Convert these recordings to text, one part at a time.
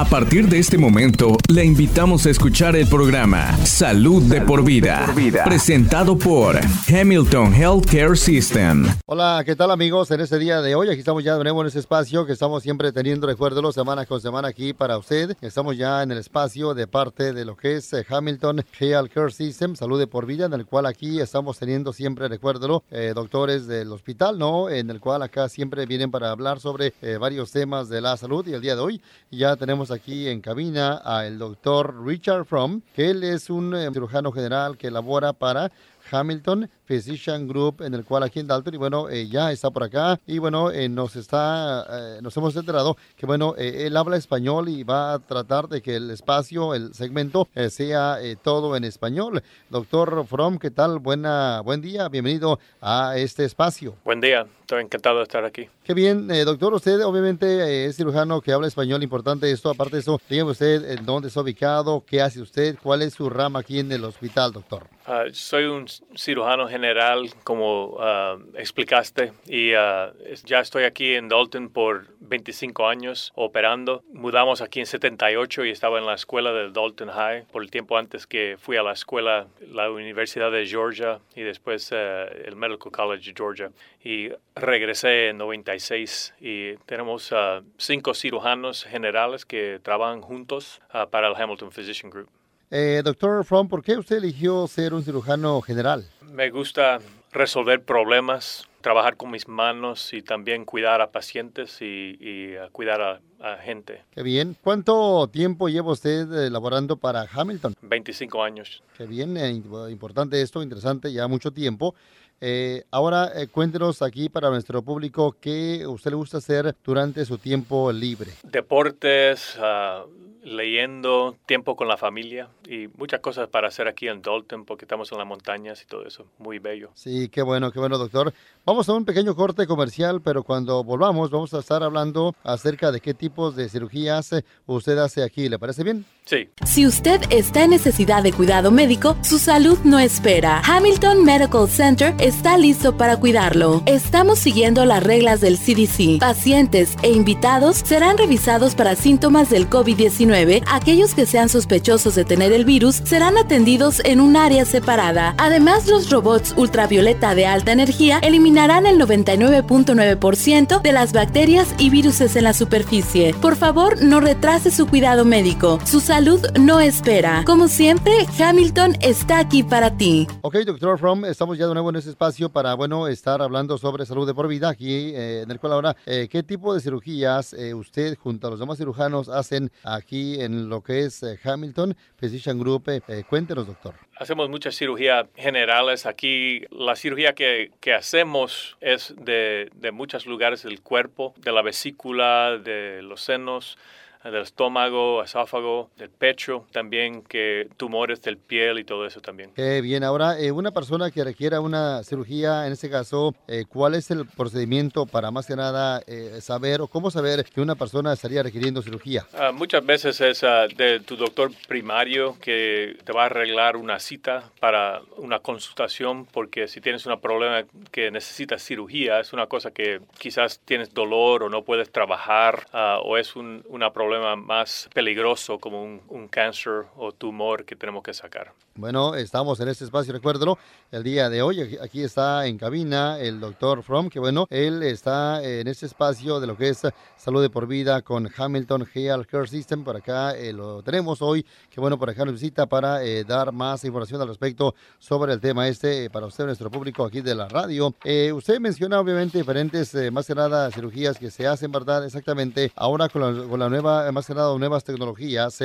A partir de este momento, le invitamos a escuchar el programa Salud, de, por vida, presentado por Hamilton Healthcare System. Hola, ¿qué tal amigos? En este día de hoy, aquí estamos ya de nuevo en este espacio que estamos siempre teniendo, recuérdelo, semana con semana aquí para usted. Estamos ya en el espacio de parte de lo que es eh, Hamilton Healthcare System, Salud de por vida, en el cual aquí estamos teniendo siempre, recuérdelo, eh, doctores del hospital, ¿no? En el cual acá siempre vienen para hablar sobre eh, varios temas de la salud y el día de hoy ya tenemos aquí en cabina al doctor Richard Fromm, que él es un cirujano general que labora para Hamilton Physician Group, en el cual aquí en Dalton, y bueno, eh, ya está por acá, y bueno, eh, nos está, eh, nos hemos enterado que bueno, él habla español y va a tratar de que el espacio, el segmento, sea todo en español. Doctor From, ¿qué tal? Buena, buen día, bienvenido a este espacio. Buen día, estoy encantado de estar aquí. Qué bien, doctor, usted obviamente es cirujano que habla español, importante esto, aparte de eso, dígame usted en dónde está ubicado, qué hace usted, cuál es su rama aquí en el hospital, doctor. Ah, soy un cirujano general, como ah, explicaste, y ah, ya estoy aquí en Dalton por 25 años operando. Mudamos aquí en 78 y estaba en la escuela del Dalton High por el tiempo antes que fui a la escuela, la Universidad de Georgia y después el Medical College de Georgia. Y regresé en 96 y tenemos cinco cirujanos generales que trabajan juntos para el Hamilton Physician Group. Eh, doctor Fromm, ¿por qué usted eligió ser un cirujano general? Me gusta resolver problemas, trabajar con mis manos y también cuidar a pacientes y, cuidar a, gente. Qué bien. ¿Cuánto tiempo lleva usted elaborando para Hamilton? 25 años. Qué bien, eh, importante esto, interesante, ya mucho tiempo. Eh, ahora cuéntenos aquí para nuestro público qué usted le gusta hacer durante su tiempo libre. Deportes, uh, leyendo, tiempo con la familia y muchas cosas para hacer aquí en Dalton porque estamos en las montañas y todo eso. Muy bello. Sí, qué bueno, qué bueno, doctor. Vamos a un pequeño corte comercial, pero cuando volvamos vamos a estar hablando acerca de qué tipos de cirugías usted hace aquí. ¿Le parece bien? Sí. Si usted está en necesidad de cuidado médico, su salud no espera. Hamilton Medical Center está listo para cuidarlo. Estamos siguiendo las reglas del CDC. Pacientes e invitados serán revisados para síntomas del COVID-19 aquellos que sean sospechosos de tener el virus serán atendidos en un área separada. Además, los robots ultravioleta de alta energía eliminarán el 99.9% de las bacterias y virus en la superficie. Por favor, no retrase su cuidado médico. Su salud no espera. Como siempre, Hamilton está aquí para ti. Ok, doctor From, estamos ya de nuevo en este espacio para, bueno, estar hablando sobre salud de por vida aquí eh, en el cual ahora, eh, ¿qué tipo de cirugías eh, usted junto a los demás cirujanos hacen aquí en lo que es eh, Hamilton Physician Group. Eh, eh, cuéntenos, doctor. Hacemos muchas cirugías generales. Aquí la cirugía que, hacemos es de muchos lugares del cuerpo, de la vesícula, de los senos del estómago, esófago, del pecho, también que tumores del piel y todo eso también. Qué bien, ahora eh, una persona que requiera una cirugía, en este caso, eh, ¿cuál es el procedimiento para más que nada eh, saber o cómo saber que una persona estaría requiriendo cirugía? Ah, muchas veces es ah, de tu doctor primario que te va a arreglar una cita para una consultación porque si tienes un problema que necesitas cirugía, es una cosa que quizás tienes dolor o no puedes trabajar ah, o es un, una problema problema más peligroso como un, cáncer o tumor que tenemos que sacar. Bueno, estamos en este espacio, recuérdelo, el día de hoy. Aquí está en cabina el doctor From, que bueno, él está en este espacio de lo que es salud de por vida con Hamilton Health Care System. Por acá eh, lo tenemos hoy, que bueno, por acá nos visita para eh, dar más información al respecto sobre el tema este eh, para usted, nuestro público aquí de la radio. usted menciona obviamente diferentes, más que nada, cirugías que se hacen, ¿verdad? Exactamente. Ahora con la, con la nueva más que nada nuevas tecnologías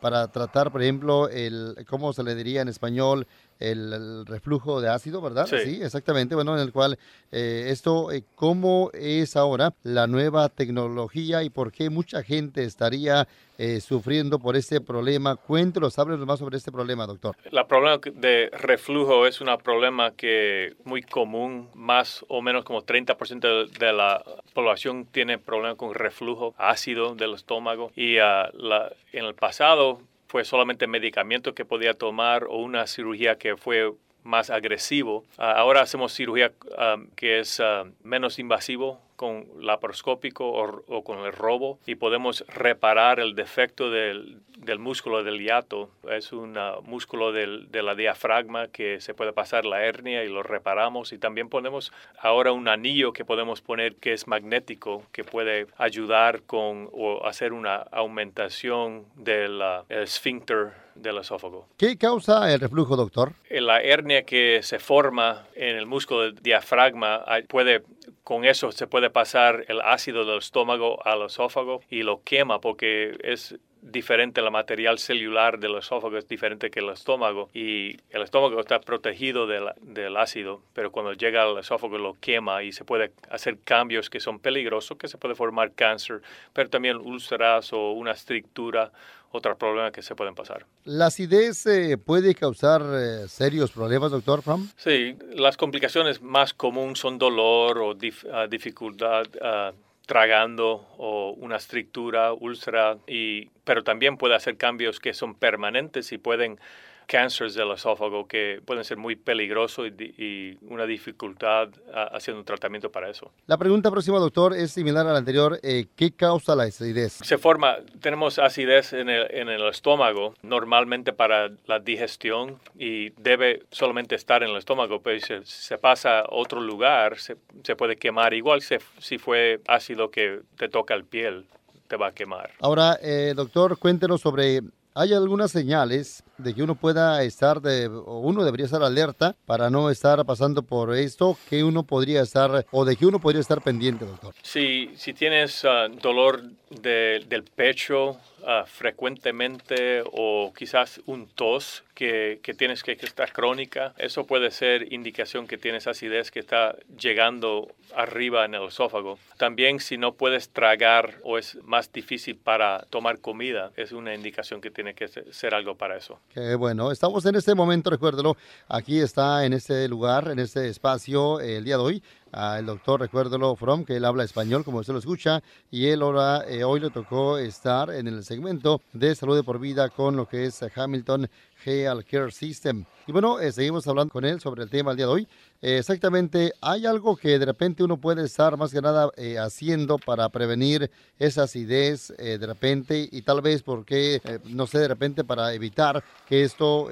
para tratar, por ejemplo, el, ¿cómo se le diría en español? El, reflujo de ácido, ¿verdad? Sí. exactamente. Bueno, en el cual eh, esto, ¿cómo es ahora la nueva tecnología y por qué mucha gente estaría sufriendo por este problema? Cuéntenos, háblenos más sobre este problema, doctor. El problema de reflujo es un problema que muy común, más o menos como 30% de la población tiene problemas con reflujo ácido del estómago y uh, la, en el pasado fue solamente medicamento que podía tomar o una cirugía que fue más agresivo. Uh, ahora hacemos cirugía uh, que es menos invasivo con laparoscópico o, con el robo y podemos reparar el defecto del, del músculo del hiato. Es un músculo del, de la diafragma que se puede pasar la hernia y lo reparamos y también ponemos ahora un anillo que podemos poner que es magnético que puede ayudar con o hacer una aumentación del esfínter del esófago. ¿Qué causa el reflujo, doctor? La hernia que se forma en el músculo del diafragma puede con eso se puede pasar el ácido del estómago al esófago y lo quema porque es diferente, el material celular del esófago es diferente que el estómago y el estómago está protegido del, del, ácido, pero cuando llega al esófago lo quema y se puede hacer cambios que son peligrosos, que se puede formar cáncer, pero también úlceras o una estructura otros problemas que se pueden pasar. ¿La acidez eh, puede causar eh, serios problemas, doctor Fromm? Sí, las complicaciones más comunes son dolor o ah, dificultad uh, tragando o una estructura, úlcera, y, pero también puede hacer cambios que son permanentes y pueden cánceres del esófago que pueden ser muy peligrosos y, una dificultad haciendo un tratamiento para eso. La pregunta próxima, doctor, es similar a la anterior. Eh, ¿Qué causa la acidez? Se forma, tenemos acidez en el, en el, estómago, normalmente para la digestión y debe solamente estar en el estómago, pero si se, pasa a otro lugar, se, se puede quemar igual si, si fue ácido que te toca el piel te va a quemar. Ahora, eh, doctor, cuéntenos sobre ¿Hay algunas señales de que uno pueda estar, de, o uno debería estar alerta para no estar pasando por esto, que uno podría estar, o de que uno podría estar pendiente, doctor? Si, si tienes ah, dolor del pecho ah, frecuentemente o quizás un tos que, que, tienes que, que estar crónica, eso puede ser indicación que tienes acidez que está llegando arriba en el esófago. También si no puedes tragar o es más difícil para tomar comida, es una indicación que tiene que ser algo para eso. Bueno, estamos en este momento, recuérdelo, aquí está en este lugar, en este espacio el día de hoy el doctor, recuérdelo, From, que él habla español, como usted lo escucha, y él ahora, eh, hoy le tocó estar en el segmento de salud de por vida con lo que es Hamilton Health Care System. Y bueno, eh, seguimos hablando con él sobre el tema el día de hoy. Eh, exactamente, ¿hay algo que de repente uno puede estar más que nada eh, haciendo para prevenir esa acidez de repente y tal vez porque, no sé, de repente para evitar que esto,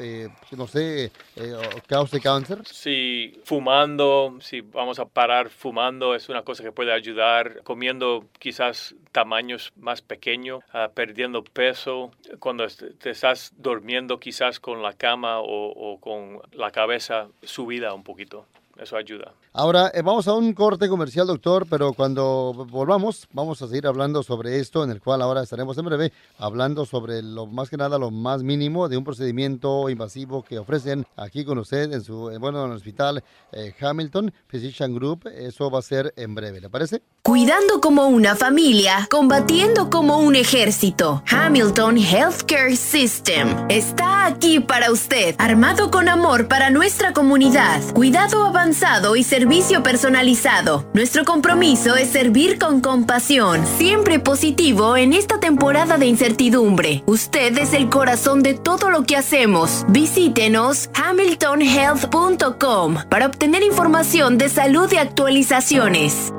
no sé, cause cáncer? Sí, fumando, si vamos a parar fumando es una cosa que puede ayudar, comiendo quizás tamaños más pequeños, ah, perdiendo peso, cuando te estás durmiendo quizás con la cama o con la cabeza subida un poquito. Eso ayuda. Ahora, eh, vamos a un corte comercial, doctor, pero cuando volvamos, vamos a seguir hablando sobre esto, en el cual ahora estaremos en breve hablando sobre lo más que nada, lo más mínimo de un procedimiento invasivo que ofrecen aquí con usted en su, eh, bueno, en el hospital eh, Hamilton Physician Group. Eso va a ser en breve, ¿le parece? Cuidando como una familia, combatiendo como un ejército. Hamilton Healthcare System está aquí para usted, armado con amor para nuestra comunidad. Cuidado y servicio personalizado. Nuestro compromiso es servir con compasión, siempre positivo en esta temporada de incertidumbre. Usted es el corazón de todo lo que hacemos. Visítenos hamiltonhealth.com para obtener información de salud y actualizaciones.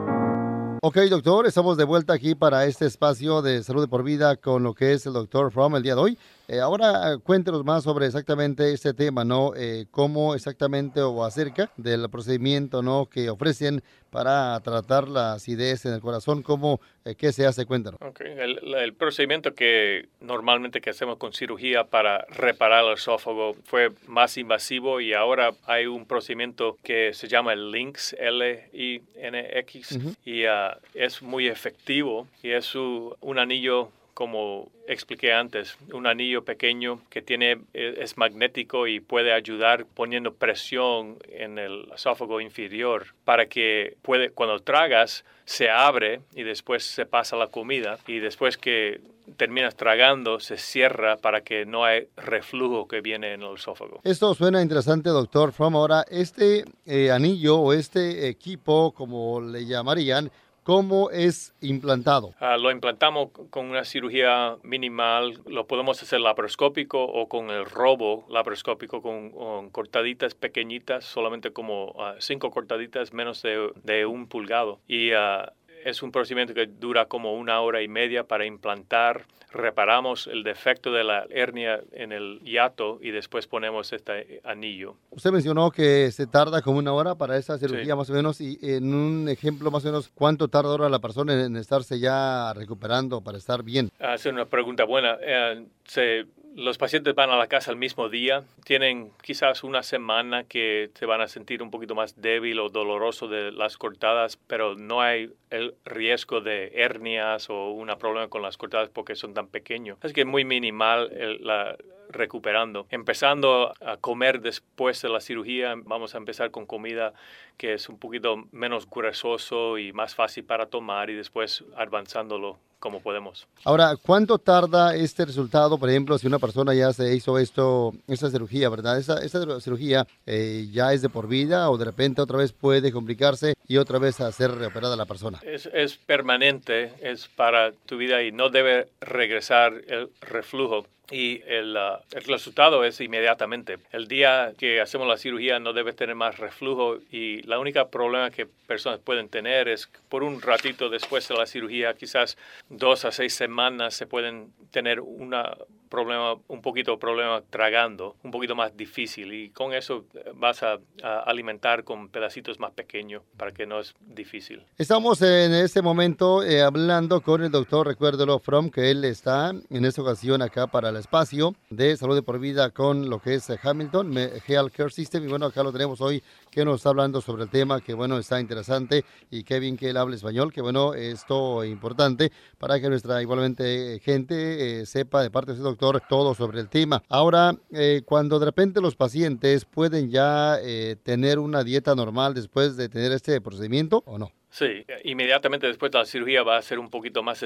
Ok, doctor, estamos de vuelta aquí para este espacio de salud de por vida con lo que es el doctor From el día de hoy. Eh, ahora cuéntenos más sobre exactamente este tema, ¿no? Eh, cómo exactamente o acerca del procedimiento, ¿no? Que ofrecen para tratar la acidez en el corazón, cómo, eh, qué se hace, cuéntanos. Okay. El, el, procedimiento que normalmente que hacemos con cirugía para reparar el esófago fue más invasivo y ahora hay un procedimiento que se llama el LINX, L-I-N-X, y uh, es muy efectivo y es un anillo como expliqué antes, un anillo pequeño que tiene, e, es magnético y puede ayudar poniendo presión en el esófago inferior para que puede, cuando tragas se abre y después se pasa la comida y después que terminas tragando se cierra para que no hay reflujo que viene en el esófago. Esto suena interesante, doctor From. Ahora, este eh, anillo o este equipo, como le llamarían, ¿Cómo es implantado? Ah, lo implantamos con una cirugía minimal, lo podemos hacer laparoscópico o con el robo laparoscópico con, cortaditas pequeñitas, solamente como ah, cinco cortaditas menos de, un pulgado. Y uh, es un procedimiento que dura como una hora y media para implantar. Reparamos el defecto de la hernia en el hiato y después ponemos este anillo. Usted mencionó que se tarda como una hora para esa cirugía más o menos y en un ejemplo más o menos, ¿cuánto tarda ahora la persona en estarse ya recuperando para estar bien? Es una pregunta buena. Eh, se los pacientes van a la casa el mismo día, tienen quizás una semana que se van a sentir un poquito más débil o doloroso de las cortadas, pero no hay el riesgo de hernias o un problema con las cortadas porque son tan pequeños. Es que es muy minimal la recuperando. Empezando a comer después de la cirugía, vamos a empezar con comida que es un poquito menos gruesoso y más fácil para tomar y después avanzándolo como podemos. Ahora, ¿cuánto tarda este resultado? Por ejemplo, si una persona ya se hizo esto, esta cirugía, ¿verdad? Esta, cirugía eh, ya es de por vida o de repente otra vez puede complicarse y otra vez a ser reoperada la persona. Es, es permanente, es para tu vida y no debe regresar el reflujo y el, uh, el, resultado es inmediatamente. El día que hacemos la cirugía no debe tener más reflujo y la única problema que personas pueden tener es por un ratito después de la cirugía, quizás dos a seis semanas, se pueden tener una problema, un poquito problema tragando, un poquito más difícil y con eso eh, vas a, alimentar con pedacitos más pequeños para que no es difícil. Estamos en este momento eh, hablando con el doctor, recuérdelo, From, que él está en esta ocasión acá para el espacio de salud de por vida con lo que es eh, Hamilton Health Care System y bueno, acá lo tenemos hoy que nos está hablando sobre el tema que bueno, está interesante y qué bien que él hable español, que bueno, esto es importante para que nuestra igualmente gente sepa de parte de ese doctor todo sobre el tema. Ahora, eh, cuando de repente los pacientes pueden ya eh, tener una dieta normal después de tener este procedimiento o no? Sí, inmediatamente después de la cirugía va a ser un poquito más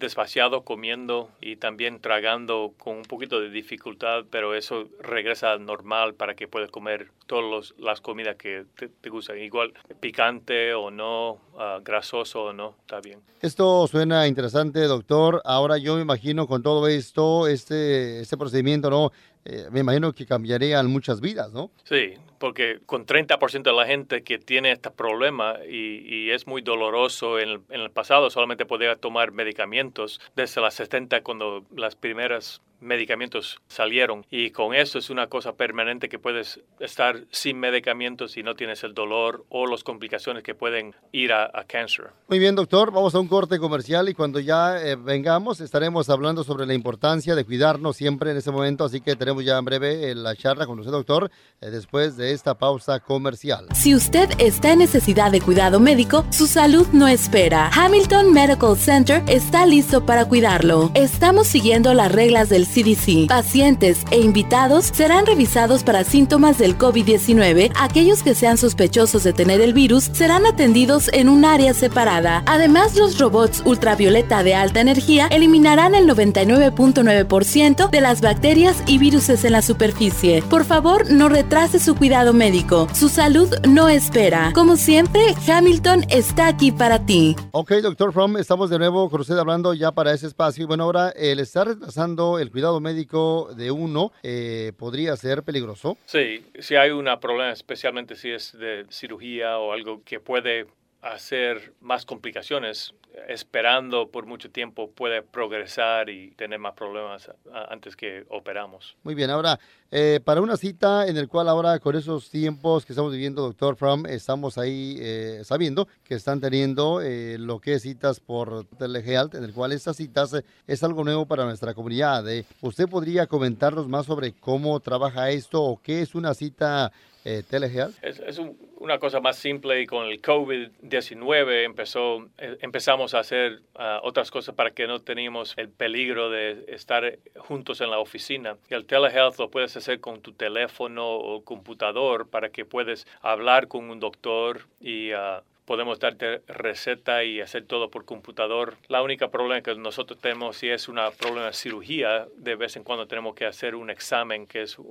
despaciado comiendo y también tragando con un poquito de dificultad, pero eso regresa normal para que puedas comer todas las comidas que te, gustan, igual picante o no, ah, grasoso o no, está bien. Esto suena interesante, doctor. Ahora yo me imagino con todo esto, este, este procedimiento, ¿no? Eh, me imagino que cambiarían muchas vidas, ¿no? Sí, porque con 30% de la gente que tiene este problema y, es muy doloroso, en el, en el, pasado solamente podía tomar medicamentos desde las 70 cuando las primeras medicamentos salieron y con eso es una cosa permanente que puedes estar sin medicamentos y no tienes el dolor o las complicaciones que pueden ir a, cáncer. Muy bien, doctor, vamos a un corte comercial y cuando ya eh, vengamos estaremos hablando sobre la importancia de cuidarnos siempre en ese momento, así que tenemos ya en breve eh, la charla con usted, doctor, eh, después de esta pausa comercial. Si usted está en necesidad de cuidado médico, su salud no espera. Hamilton Medical Center está listo para cuidarlo. Estamos siguiendo las reglas del CDC. Pacientes e invitados serán revisados para síntomas del COVID-19. Aquellos que sean sospechosos de tener el virus serán atendidos en un área separada. Además, los robots ultravioleta de alta energía eliminarán el 99.9% de las bacterias y virus en la superficie. Por favor, no retrase su cuidado médico. Su salud no espera. Como siempre, Hamilton está aquí para ti. Ok, doctor From, estamos de nuevo con usted hablando ya para ese espacio. Y bueno, ahora el estar retrasando el médico de uno eh, podría ser peligroso. Sí, si hay un problema, especialmente si es de cirugía o algo que puede hacer más complicaciones, esperando por mucho tiempo puede progresar y tener más problemas antes que operamos. Muy bien, ahora, eh, para una cita en el cual ahora con esos tiempos que estamos viviendo, doctor From, estamos ahí eh, sabiendo que están teniendo eh, lo que es citas por telehealth, en el cual estas citas es algo nuevo para nuestra comunidad. ¿Usted podría comentarnos más sobre cómo trabaja esto o qué es una cita eh, Es, una cosa más simple y con el COVID-19 empezó, eh, empezamos a hacer ah, otras cosas para que no teníamos el peligro de estar juntos en la oficina. Y el telehealth lo puedes hacer con tu teléfono o computador para que puedes hablar con un doctor y uh, podemos darte receta y hacer todo por computador. La única problema que nosotros tenemos si es una problema de cirugía, de vez en cuando tenemos que hacer un examen que es uh,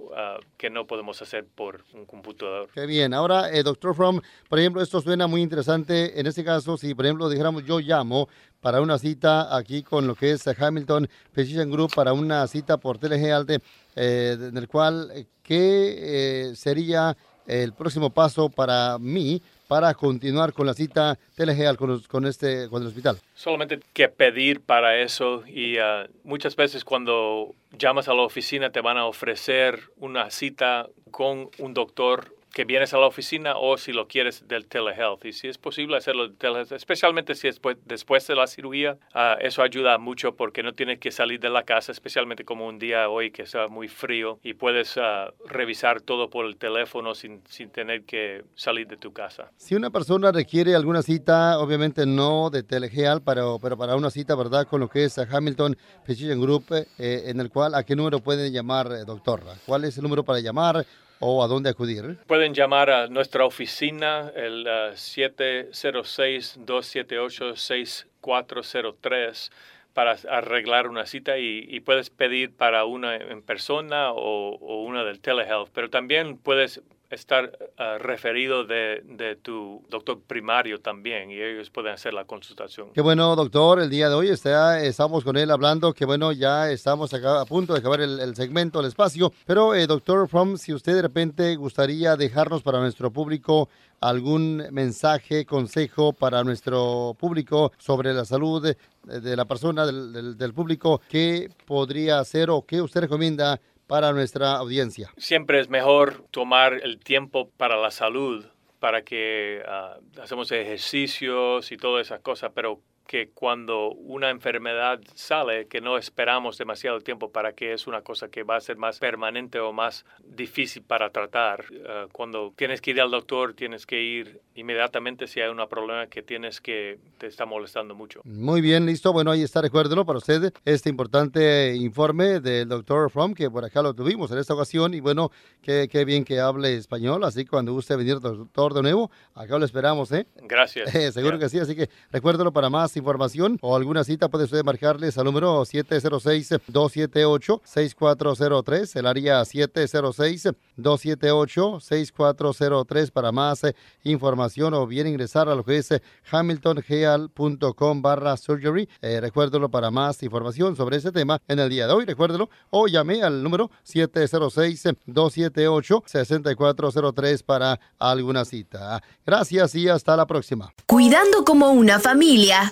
que no podemos hacer por un computador. Qué bien. Ahora, eh, doctor From, por ejemplo, esto suena muy interesante. En este caso, si por ejemplo dijéramos yo llamo para una cita aquí con lo que es Hamilton Physician Group para una cita por telehealth, eh, en el cual, eh, ¿qué sería el próximo paso para mí para continuar con la cita telegeal con, con, este, con el hospital? Solamente que pedir para eso y uh, muchas veces cuando llamas a la oficina te van a ofrecer una cita con un doctor que vienes a la oficina o si lo quieres del telehealth. Y si es posible hacerlo del telehealth, especialmente si es después, de la cirugía, uh, eso ayuda mucho porque no tienes que salir de la casa, especialmente como un día hoy que está muy frío y puedes uh, revisar todo por el teléfono sin, sin, tener que salir de tu casa. Si una persona requiere alguna cita, obviamente no de telehealth, pero, pero para una cita, ¿verdad? Con lo que es Hamilton Physician Group, eh, en el cual, ¿a qué número pueden llamar, eh, doctor? ¿Cuál es el número para llamar? O a dónde acudir? Pueden llamar a nuestra oficina, el uh, 706-278-6403 para arreglar una cita y, puedes pedir para una en persona o una del telehealth, pero también puedes estar uh, referido de, de, tu doctor primario también y ellos pueden hacer la consultación. Qué bueno, doctor, el día de hoy está, estamos con él hablando, que bueno, ya estamos acá a punto de acabar el, el segmento, el espacio, pero eh, doctor From, si usted de repente gustaría dejarnos para nuestro público algún mensaje, consejo para nuestro público sobre la salud de, de la persona, del, del, del público, ¿qué podría hacer o qué usted recomienda para nuestra audiencia. Siempre es mejor tomar el tiempo para la salud, para que uh, hacemos ejercicios y todas esas cosas, pero que cuando una enfermedad sale, que no esperamos demasiado tiempo para que es una cosa que va a ser más permanente o más difícil para tratar. Uh, cuando tienes que ir al doctor, tienes que ir inmediatamente si hay un problema que tienes que te está molestando mucho. Muy bien, listo. Bueno, ahí está, recuérdelo para usted este importante informe del doctor From, que por acá lo tuvimos en esta ocasión. Y bueno, qué, qué bien que hable español. Así que cuando guste venir, doctor, de nuevo, acá lo esperamos, ¿eh? Gracias. Eh, seguro yeah. que sí, así que recuérdelo para más información o alguna cita, puede usted marcarles al número 706-278-6403, el área 706-278-6403 para más eh, información o bien ingresar a lo que es eh, hamiltongeal.com barra surgery. Eh, recuérdelo para más información sobre ese tema en el día de hoy, recuérdelo, o llame al número 706-278-6403 para alguna cita. Gracias y hasta la próxima. Cuidando como una familia,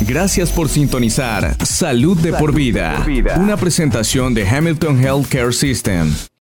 Gracias por sintonizar Salud de por vida, una presentación de Hamilton Healthcare System.